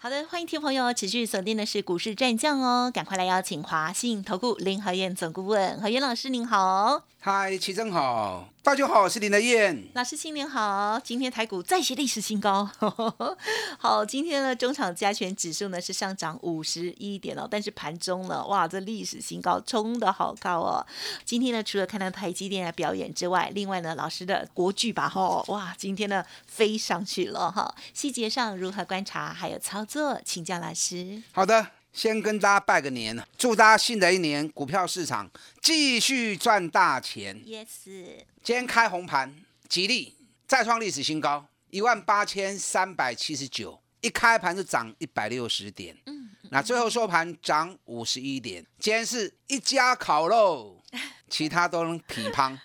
好的，欢迎听朋友持续锁定的是股市战将哦，赶快来邀请华信投顾林和燕总顾问何燕老师您好，嗨，齐正好，大家好，我是林德燕。老师新年好，今天台股再写历史新高，好，今天呢中场加权指数呢是上涨五十一点哦，但是盘中呢，哇，这历史新高冲的好高哦。今天呢除了看到台积电的表演之外，另外呢老师的国剧吧，哈，哇，今天呢飞上去了哈，细节上如何观察还有操作，请教老师。好的，先跟大家拜个年，祝大家新的一年股票市场继续赚大钱。Yes，今天开红盘，吉利再创历史新高，一万八千三百七十九，一开盘就涨一百六十点，嗯，那最后收盘涨五十一点。今天是一家烤肉，其他都能匹乓。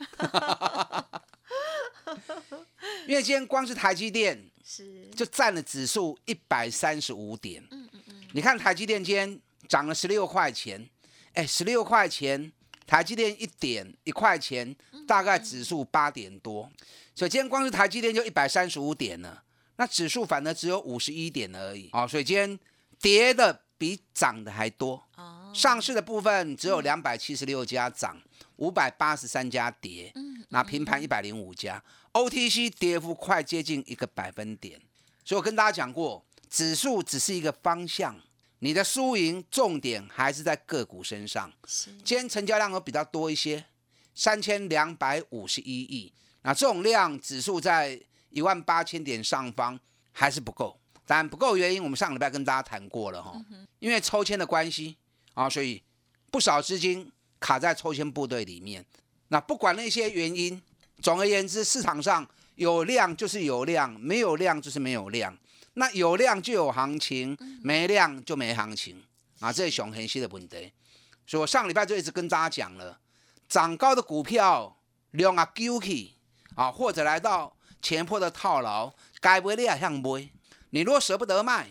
因为今天光是台积电是，就占了指数一百三十五点。嗯嗯嗯，你看台积电今天涨了十六块钱，哎，十六块钱，台积电一点一块钱，大概指数八点多，所以今天光是台积电就一百三十五点了，那指数反而只有五十一点而已。哦，所以今天跌的比涨的还多。哦，上市的部分只有两百七十六家涨，五百八十三家跌，嗯，那平盘一百零五家，OTC 跌幅快接近一个百分点。所以我跟大家讲过，指数只是一个方向，你的输赢重点还是在个股身上。是，今天成交量有比较多一些，三千两百五十一亿，那这种量指数在一万八千点上方还是不够。当然不够原因，我们上礼拜跟大家谈过了哈，因为抽签的关系啊，所以不少资金卡在抽签部队里面。那不管那些原因，总而言之，市场上有量就是有量，没有量就是没有量。那有量就有行情，没量就没行情啊，这是熊恒西的问题。所以我上礼拜就一直跟大家讲了，涨高的股票量啊丢起啊，或者来到前坡的套牢，该不会你也想买？你如果舍不得卖，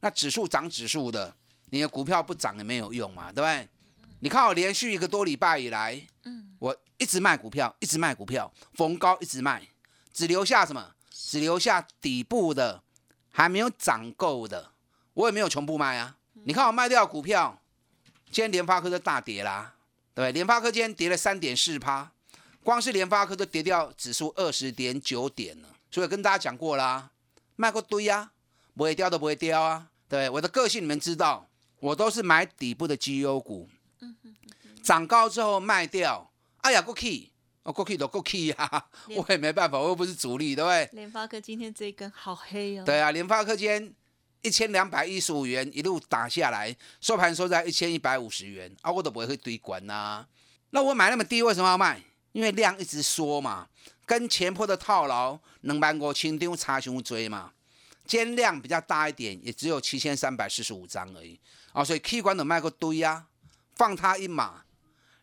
那指数涨指数的，你的股票不涨也没有用嘛，对不对？你看我连续一个多礼拜以来，嗯，我一直卖股票，一直卖股票，逢高一直卖，只留下什么？只留下底部的还没有涨够的，我也没有全部卖啊。你看我卖掉股票，今天联发科就大跌啦，对不对？联发科今天跌了三点四趴，光是联发科就跌掉指数二十点九点了。所以跟大家讲过啦，卖过堆呀、不会掉都不会掉啊。对，我的个性你们知道，我都是买底部的绩优股，涨高之后卖掉。哎呀，过去，哦，过去都过去呀，连我也没办法，我又不是主力，对不对？联发科今天这一根好黑哦，对啊，联发科今天一千两百一十五元一路打下来，收盘收在一千一百五十元啊，我都不会去堆管呐、那我买那么低，为什么要卖？因为量一直缩嘛，跟前坡的套牢两万五千张差伤追嘛。今天量比较大一点，也只有七千三百四十五张而已啊，所以 K 管都卖个堆啊，放他一马。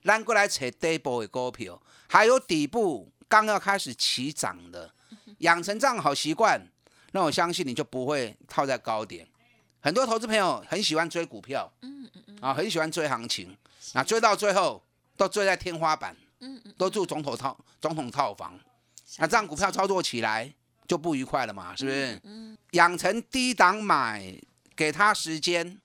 咱过来找底部的股票，还有底部刚要开始起涨的，养成这样好习惯，那我相信你就不会套在高点。很多投资朋友很喜欢追股票，嗯嗯嗯啊，很喜欢追行情，那追到最后都追在天花板，嗯嗯，都住总统套总统套房，那这样股票操作起来就不愉快了嘛，是不是？嗯养成低档买，给他时间。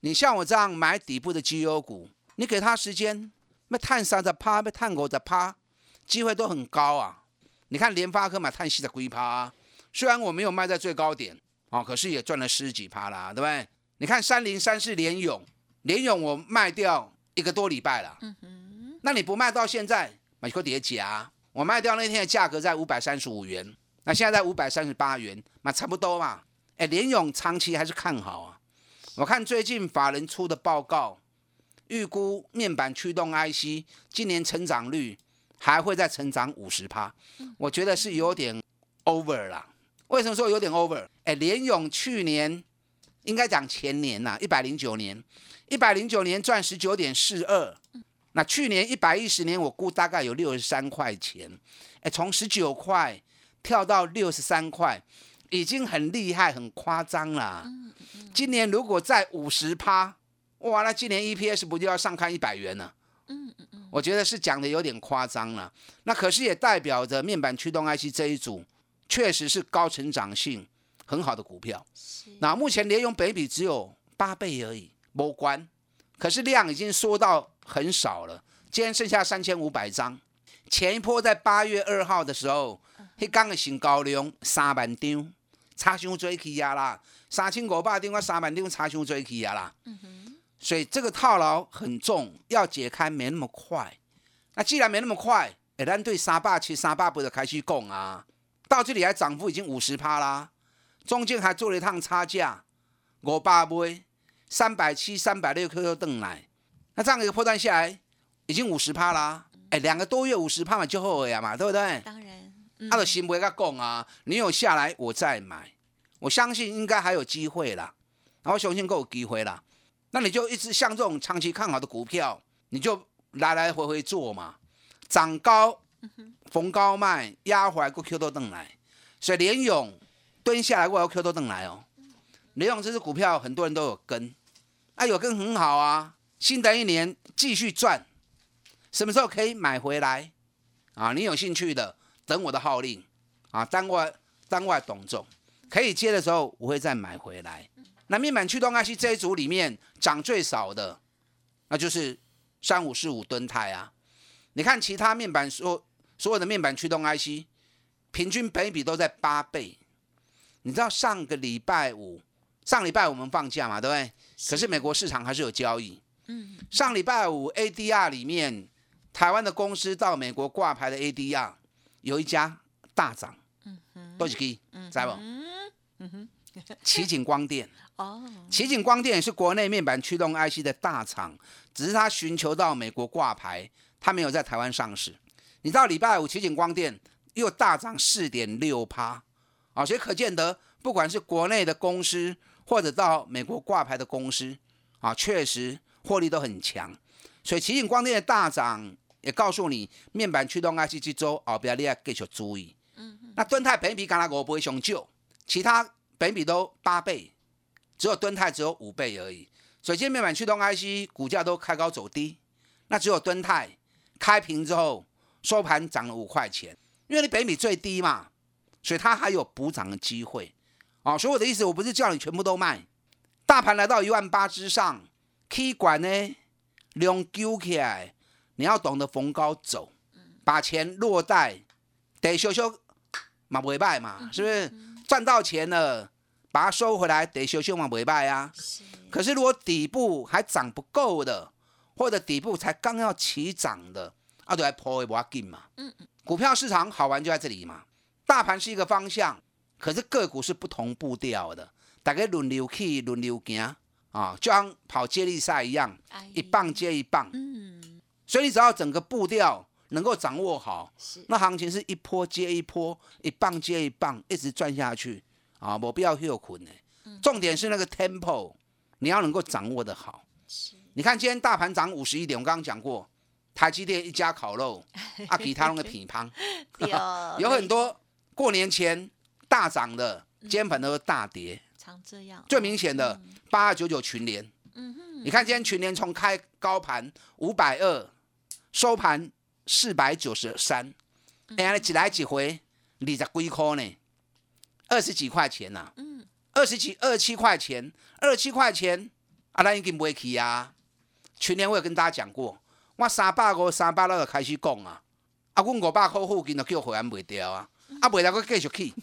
你像我这样买底部的绩优股，你给他时间，那探三十趴，那探五十趴，机会都很高啊。你看联发科买探四的龟趴、啊，虽然我没有卖在最高点哦，可是也赚了十几趴啦，对不对？你看三零三四联勇，联勇我卖掉一个多礼拜了，嗯哼，那你不卖到现在，买个叠加，我卖掉那天的价格在五百三十五元，那现在在五百三十八元，那差不多嘛。哎，联勇长期还是看好啊。我看最近法人出的报告，预估面板驱动 IC 今年成长率还会再成长五十趴，我觉得是有点 over 啦。为什么说有点 over？哎，联勇去年应该讲前年呐、1一百零九年，一百零九年赚十九点四二，那去年一百一十年，我估大概有六十三块钱，哎，从十九块跳到六十三块，已经很厉害、很夸张了。今年如果再五十趴，哇，那今年 EPS 不就要上看一百元了？嗯嗯嗯，我觉得是讲的有点夸张了。那可是也代表着面板驱动 IC 这一组确实是高成长性很好的股票。那目前联用北比只有八倍而已，没关。可是量已经缩到很少了，今天剩下三千五百张。前一波在八月二号的时候，迄刚的新高量三万张，差伤追去啊啦，三千五百张我三万张差伤追去啊啦。所以这个套牢很重，要解开没那么快。那既然没那么快，哎，咱对三八七、三八八就开始讲啊。到这里还涨幅已经五十趴啦，中间还做了一趟差价，五百倍。三百七、三百六 QQ 邓来，那这样一个破断下来，已经五十趴啦。哎，两个多月五十趴嘛，就后悔啊嘛，对不对？当然，他的行不会他讲啊，你有下来我再买，我相信应该还有机会啦。然后雄信够有机会啦，那你就一直像这种长期看好的股票，你就来来回回做嘛，涨高逢高卖，压回来过 Q 多邓来，所以连勇蹲下来过要 Q 多邓来哦。连勇这支股票很多人都有跟，啊有跟很好啊，新的一年继续赚，什么时候可以买回来？啊，你有兴趣的，等我的号令啊，当外当外懂重，可以接的时候我会再买回来。那面板驱动 IC 这一组里面涨最少的，那就是三五四五吨泰啊。你看其他面板所所有的面板驱动 IC，平均倍比都在八倍。你知道上个礼拜五？上礼拜我们放假嘛，对不对？可是美国市场还是有交易。嗯。上礼拜五 ADR 里面，台湾的公司到美国挂牌的 ADR 有一家大涨。嗯哼。多少 K？知不？嗯哼。奇景光电。哦。奇景光电是国内面板驱动 IC 的大厂，只是它寻求到美国挂牌，它没有在台湾上市。你知道礼拜五奇景光电又大涨四点六趴，啊，所以可见得不管是国内的公司。或者到美国挂牌的公司啊，确实获利都很强，所以奇景光电的大涨也告诉你，面板驱动 IC 这周后边你要继续注意。嗯那敦泰本比刚才我不会熊救，其他本比都八倍，只有敦泰只有五倍而已。所以今天面板驱动 IC 股价都开高走低，那只有敦泰开平之后收盘涨了五块钱，因为你北米最低嘛，所以它还有补涨的机会。哦，所以我的意思，我不是叫你全部都卖。大盘来到一万八之上，K 管呢量揪起来，你要懂得逢高走，把钱落袋，得修修嘛不败嘛，是不是？赚到钱了，把它收回来，得修修嘛不败啊。可是如果底部还涨不够的，或者底部才刚要起涨的，啊，都还破一波进嘛。嗯嗯。股票市场好玩就在这里嘛，大盘是一个方向。可是个股是不同步调的，大家轮流去，轮流行啊，就像跑接力赛一样，一棒接一棒。嗯，所以你只要整个步调能够掌握好，那行情是一波接一波，一棒接一棒，一直转下去啊，没必要休困的。重点是那个 tempo，你要能够掌握的好。你看今天大盘涨五十一点，我刚刚讲过，台积电一家烤肉，阿吉他弄个品乓，有很多过年前。大涨的，今盘都是大跌，常这样。最明显的八二九九群联，嗯哼，你看今天群联从开高盘五百二，收盘四百九十三，哎呀，几来几回，二十几块呢，二十几块钱呐，嗯，二十几二七块钱，二七块钱，啊，咱已经不去啊。群联我有跟大家讲过，我三百五、三百六就开始讲啊，啊，阮五百块附近就叫回安卖掉啊，啊，卖掉我继续去。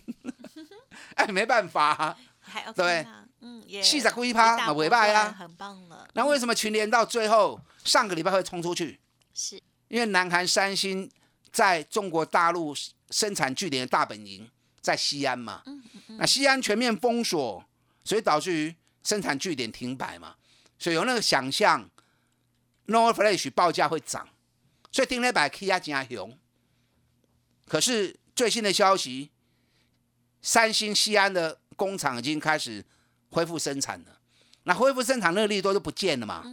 哎，没办法，对，嗯，四十几趴嘛，尾巴呀，很棒了。那为什么群联到最后上个礼拜会冲出去？是。因为南韩三星在中国大陆生产据点的大本营在西安嘛，那西安全面封锁，所以导致于生产据点停摆嘛，所以有那个想象，Nor Flash 报价会涨，所以定了百 K 压加熊。可是最新的消息。三星西安的工厂已经开始恢复生产了，那恢复生产那个利多就不见了嘛？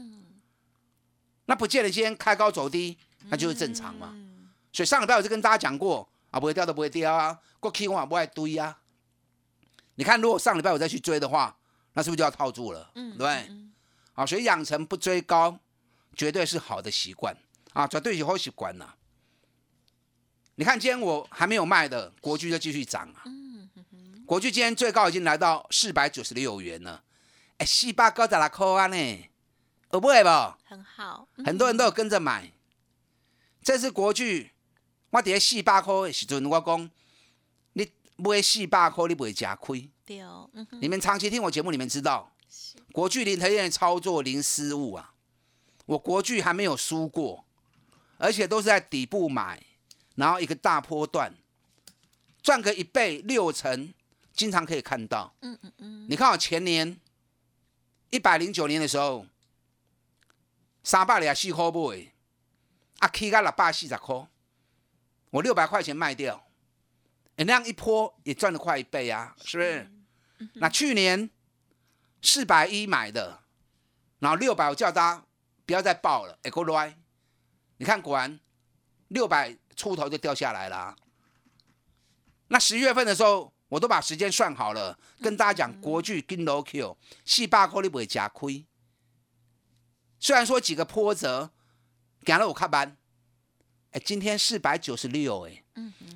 那不见得今天开高走低，那就是正常嘛。所以上礼拜我就跟大家讲过啊，不会掉都不会掉啊，过 K 我不会堆啊。你看，如果上礼拜我再去追的话，那是不是就要套住了？对不对？好，所以养成不追高，绝对是好的习惯啊，绝对是好习惯呐。你看，今天我还没有卖的国巨就继续涨啊。国巨今天最高已经来到四百九十六元了，哎，四百九十六块啊呢，有不会不？很好，很多人都有跟着买。这次国巨，我伫四百块的时阵，我讲你买四百块，你不会吃亏。对哦，你们长期听我节目，你们知道，国巨林台燕操作零失误啊。我国巨还没有输过，而且都是在底部买，然后一个大波段赚个一倍六成。经常可以看到，嗯嗯嗯，你看我前年一百零九年的时候，三百零四块买，啊，K 个六百四十块，我六百块钱卖掉，那样一波也赚了快一倍啊，是不是？那去年四百一买的，然后六百我叫大家不要再报了，哎，够来，你看果然六百出头就掉下来了。那十月份的时候。我都把时间算好了，跟大家讲，国巨跟 low Q 四百块你不会加亏。虽然说几个波折，给了我看班，哎，今天四百九十六哎，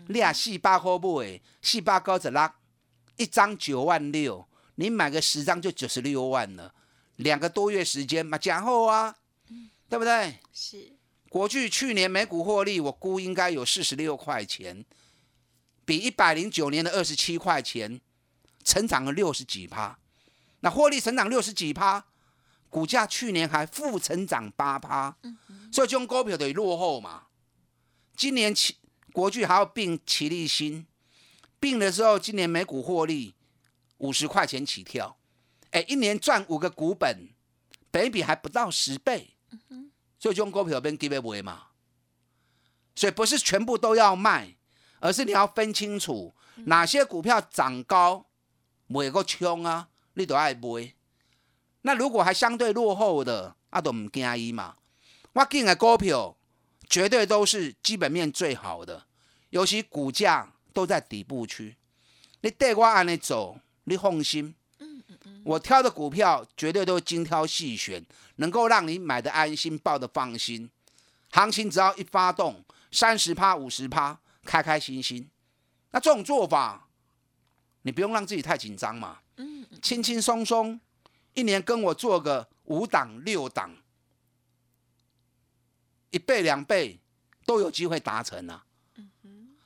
你啊四百块不哎，四百高十六，一张九万六，你买个十张就九十六万了，两个多月时间嘛，讲后啊，对不对？是。国巨去年每股获利，我估应该有四十六块钱。比一百零九年的二十七块钱，成长了六十几趴，那获利成长六十几趴，股价去年还负成长八趴，所以这种股票等于落后嘛。今年起国巨还要并齐力新，并的时候今年每股获利五十块钱起跳，哎，一年赚五个股本，本比还不到十倍，所以用股票变 give away 嘛，所以不是全部都要卖。而是你要分清楚哪些股票涨高，每个冲啊，你都爱买。那如果还相对落后的，啊都唔惊伊嘛。我进的股票绝对都是基本面最好的，尤其股价都在底部区。你带我按你走，你放心。我挑的股票绝对都精挑细选，能够让你买的安心，抱的放心。行情只要一发动，三十趴、五十趴。开开心心，那这种做法，你不用让自己太紧张嘛，嗯，轻轻松松，一年跟我做个五档六档，一倍两倍都有机会达成啊。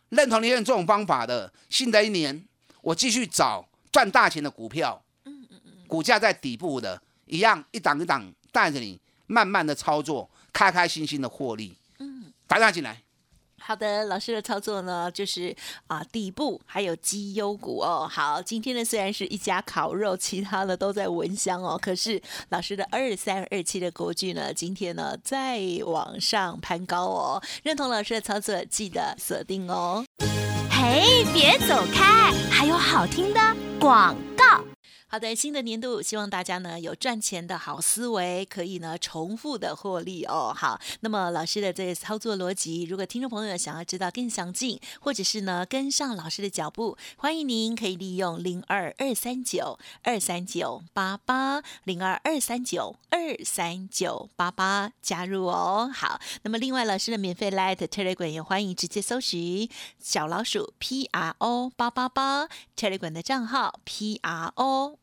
认同你用这种方法的，新的一年我继续找赚大钱的股票，嗯嗯嗯，股价在底部的，一样一档一档带着你慢慢的操作，开开心心的获利，嗯，打打进来。好的，老师的操作呢，就是啊底部还有绩优股哦。好，今天呢虽然是一家烤肉，其他的都在闻香哦。可是老师的二三二七的国剧呢，今天呢在往上攀高哦。认同老师的操作，记得锁定哦。嘿，别走开，还有好听的广告。好的，新的年度，希望大家呢有赚钱的好思维，可以呢重复的获利哦。好，那么老师的这个操作逻辑，如果听众朋友想要知道更详尽，或者是呢跟上老师的脚步，欢迎您可以利用零二二三九二三九八八零二二三九二三九八八加入哦。好，那么另外老师的免费 Light Telegram 也欢迎直接搜寻小老鼠 P R O 八八八 Telegram 的账号 P R O。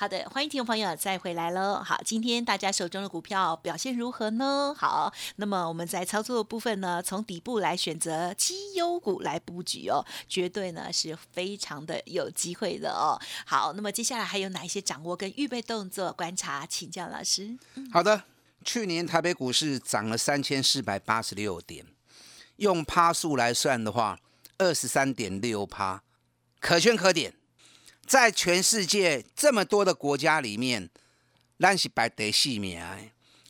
好的，欢迎听众朋友再回来喽。好，今天大家手中的股票表现如何呢？好，那么我们在操作的部分呢，从底部来选择绩优股来布局哦，绝对呢是非常的有机会的哦。好，那么接下来还有哪一些掌握跟预备动作观察，请教老师。好的，去年台北股市涨了三千四百八十六点，用趴数来算的话，二十三点六趴，可圈可点。在全世界这么多的国家里面，咱是白得细名的。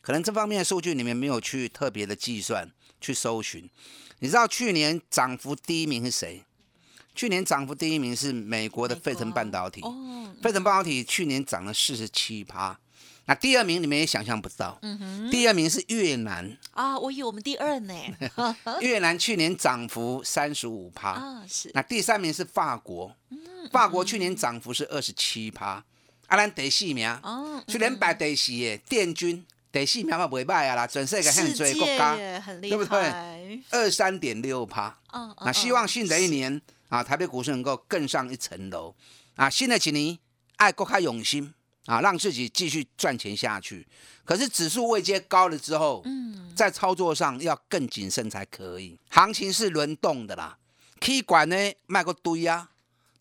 可能这方面的数据你们没有去特别的计算、去搜寻。你知道去年涨幅第一名是谁？去年涨幅第一名是美国的费城半导体。哦，费城半导体去年涨了四十七趴。那第二名你们也想象不到，嗯哼，第二名是越南。啊，我以为我们第二呢。越南去年涨幅三十五趴。啊，是，那第三名是法国，法国去年涨幅是二十七趴。啊，咱第四名，哦，去年排第四的电军，第四名嘛袂歹啊啦，全世界向世最国家对不对害。二三点六趴。嗯，那希望新的一年啊，台北股市能够更上一层楼啊！新的一年爱国开用心啊，让自己继续赚钱下去。可是指数位阶高了之后，嗯，在操作上要更谨慎才可以。行情是轮动的啦，K 管呢卖个堆啊，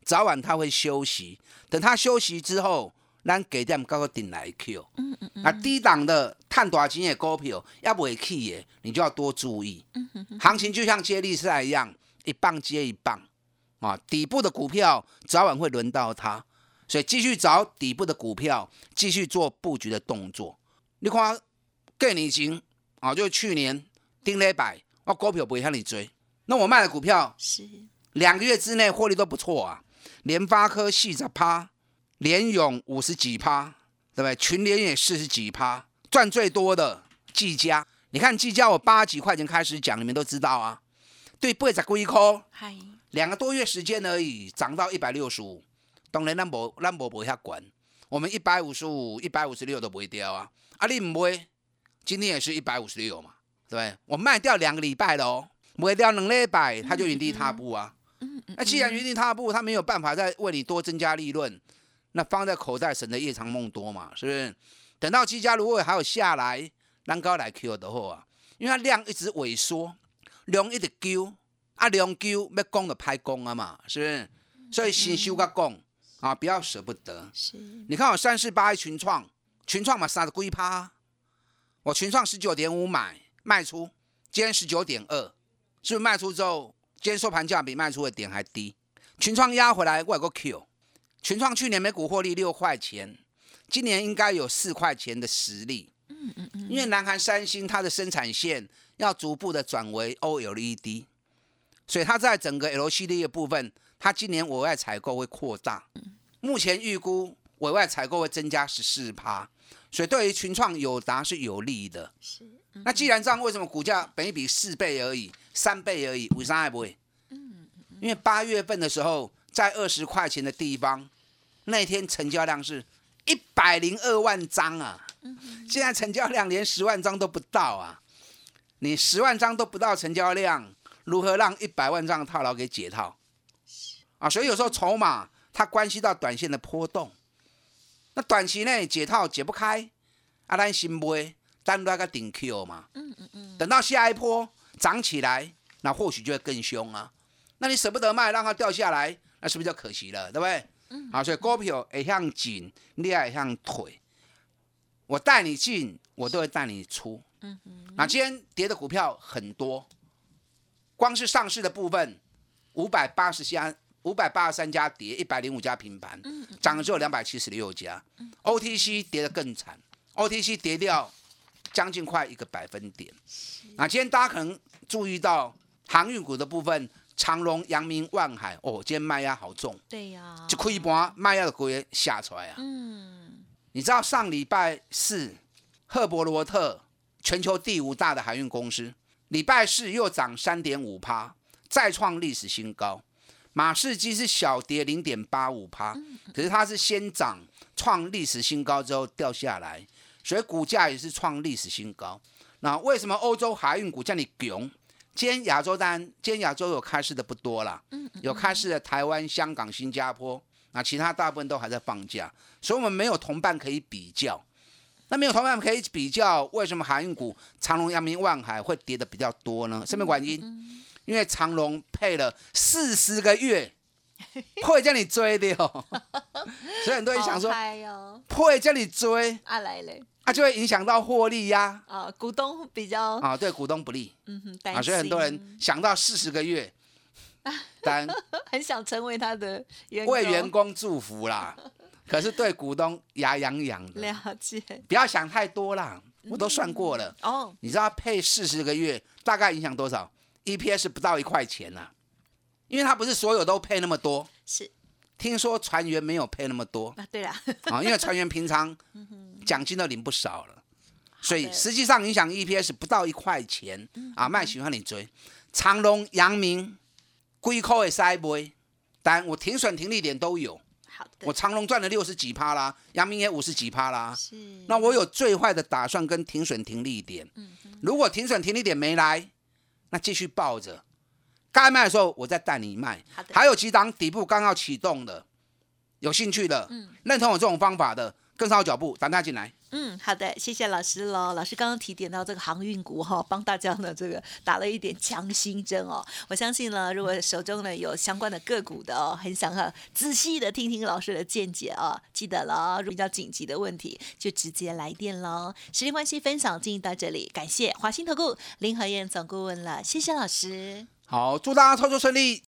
早晚它会休息。等它休息之后，咱给点高个顶来 Q。嗯嗯嗯，啊，低档的探大钱的股票要不会去的，你就要多注意。行情就像接力赛一样，一棒接一棒啊，底部的股票早晚会轮到它，所以继续找底部的股票，继续做布局的动作。你看，更年前啊，就去年丁礼拜，我股票不会向你追，那我卖的股票是，两个月之内获利都不错啊，联发科四十趴，联勇五十几趴，对不对？群联也四十几趴，赚最多的技嘉，你看技嘉我八十几块钱开始讲，你们都知道啊，对，八十几块，嗨，两个多月时间而已，涨到一百六十五，当然咱无咱无不遐悬，我们一百五十五、一百五十六都不会掉啊，啊你唔卖，今天也是一百五十六嘛，对不对？我卖掉两个礼拜了哦，卖掉两礼拜，它就原地踏步啊。嗯嗯，那既然原地踏步，它没有办法再为你多增加利润，那放在口袋省得夜长梦多嘛，是不是？等到技嘉如果还有下来，咱高来 Q 的话啊，因为它量一直萎缩，量一直丢，啊量丢要攻的拍攻啊嘛，是不是？所以先修个攻啊，不要舍不得。是，你看我三四八一群创，群创嘛杀的龟趴，我群创十九点五买卖出，今天十九点二，是不是卖出之后，今天收盘价比卖出的点还低？群创压回来，我有个 Q，群创去年每股获利六块钱，今年应该有四块钱的实力。嗯嗯嗯，因为南韩三星它的生产线要逐步的转为 OLED，所以它在整个 LCD 的部分，它今年委外采购会扩大。目前预估委外采购会增加十四趴，所以对于群创友达是有利的。是，那既然这样，为什么股价本一比四倍而已，三倍而已，为啥还不会？因为八月份的时候，在二十块钱的地方，那天成交量是一百零二万张啊，现在成交量连十万张都不到啊！你十万张都不到成交量，如何让一百万张套牢给解套？啊，所以有时候筹码它关系到短线的波动，那短期内解套解不开，啊，咱先买，单那个顶 Q 嘛，嗯嗯嗯，等到下一波涨起来，那或许就会更凶啊。那你舍不得卖，让它掉下来，那是不是就可惜了，对不对？嗯好，所以股票也向紧，你也会向退。我带你进，我都会带你出。嗯嗯，那今天跌的股票很多，光是上市的部分，五百八十家，五百八十三家跌，一百零五家平盘，涨了只有两百七十六家。OTC 跌得更惨，OTC 跌掉将近快一个百分点。那今天大家可能注意到航运股的部分，长隆、阳明、万海，哦，今天卖压好重，对呀，就开盘卖压的股也下出来啊。嗯，你知道上礼拜四，赫伯罗特全球第五大的海运公司，礼拜四又涨三点五趴，再创历史新高。马士基是小跌零点八五趴，可是它是先涨创历史新高之后掉下来，所以股价也是创历史新高。那为什么欧洲海运股叫你囧？今天亚洲单，今天亚洲有开市的不多啦，有开市的台湾、香港、新加坡，那其他大部分都还在放假，所以我们没有同伴可以比较。那没有同伴可以比较，为什么航运股长隆、阳明、万海会跌的比较多呢？什么原因？因为长隆配了四十个月，会叫你追的哦。所以很多人想说，会叫你追，啊来嘞，啊就会影响到获利呀。啊，股东比较啊，对股东不利。嗯哼，啊，所以很多人想到四十个月，但很想成为他的为员工祝福啦。可是对股东牙痒痒的，了解，不要想太多啦，我都算过了哦。你知道配四十个月大概影响多少？EPS 不到一块钱呐，因为它不是所有都配那么多。是，听说船员没有配那么多啊？对啦，啊，因为船员平常 奖金都领不少了，所以实际上影响 EPS 不到一块钱啊。卖喜欢你追长隆、阳明、贵口的塞杯，但我停损停利点都有。我长隆赚了六十几趴啦，阳明也五十几趴啦。是，那我有最坏的打算跟停损停利点。嗯如果停损停利点没来，那继续抱着，该卖的时候我再带你卖。还有几档底部刚要启动的，有兴趣的，嗯，认同我这种方法的，跟上我脚步，打他进来。嗯，好的，谢谢老师喽。老师刚刚提点到这个航运股哈，帮大家呢这个打了一点强心针哦。我相信呢，如果手中呢有相关的个股的哦，很想哈仔细的听听老师的见解哦。记得了，比较紧急的问题就直接来电喽。时间关系，分享进行到这里，感谢华兴投顾林和燕总顾问了，谢谢老师。好，祝大家操作顺利。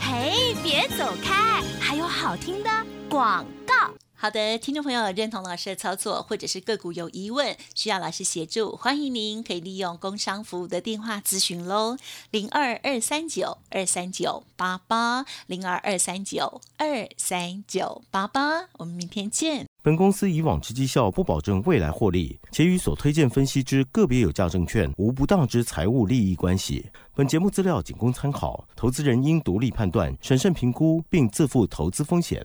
嘿，别走开，还有好听的广告。好的，听众朋友认同老师的操作，或者是个股有疑问需要老师协助，欢迎您可以利用工商服务的电话咨询喽，零二二三九二三九八八，零二二三九二三九八八，我们明天见。本公司以往之绩效不保证未来获利，且与所推荐分析之个别有价证券无不当之财务利益关系。本节目资料仅供参考，投资人应独立判断、审慎评估，并自负投资风险。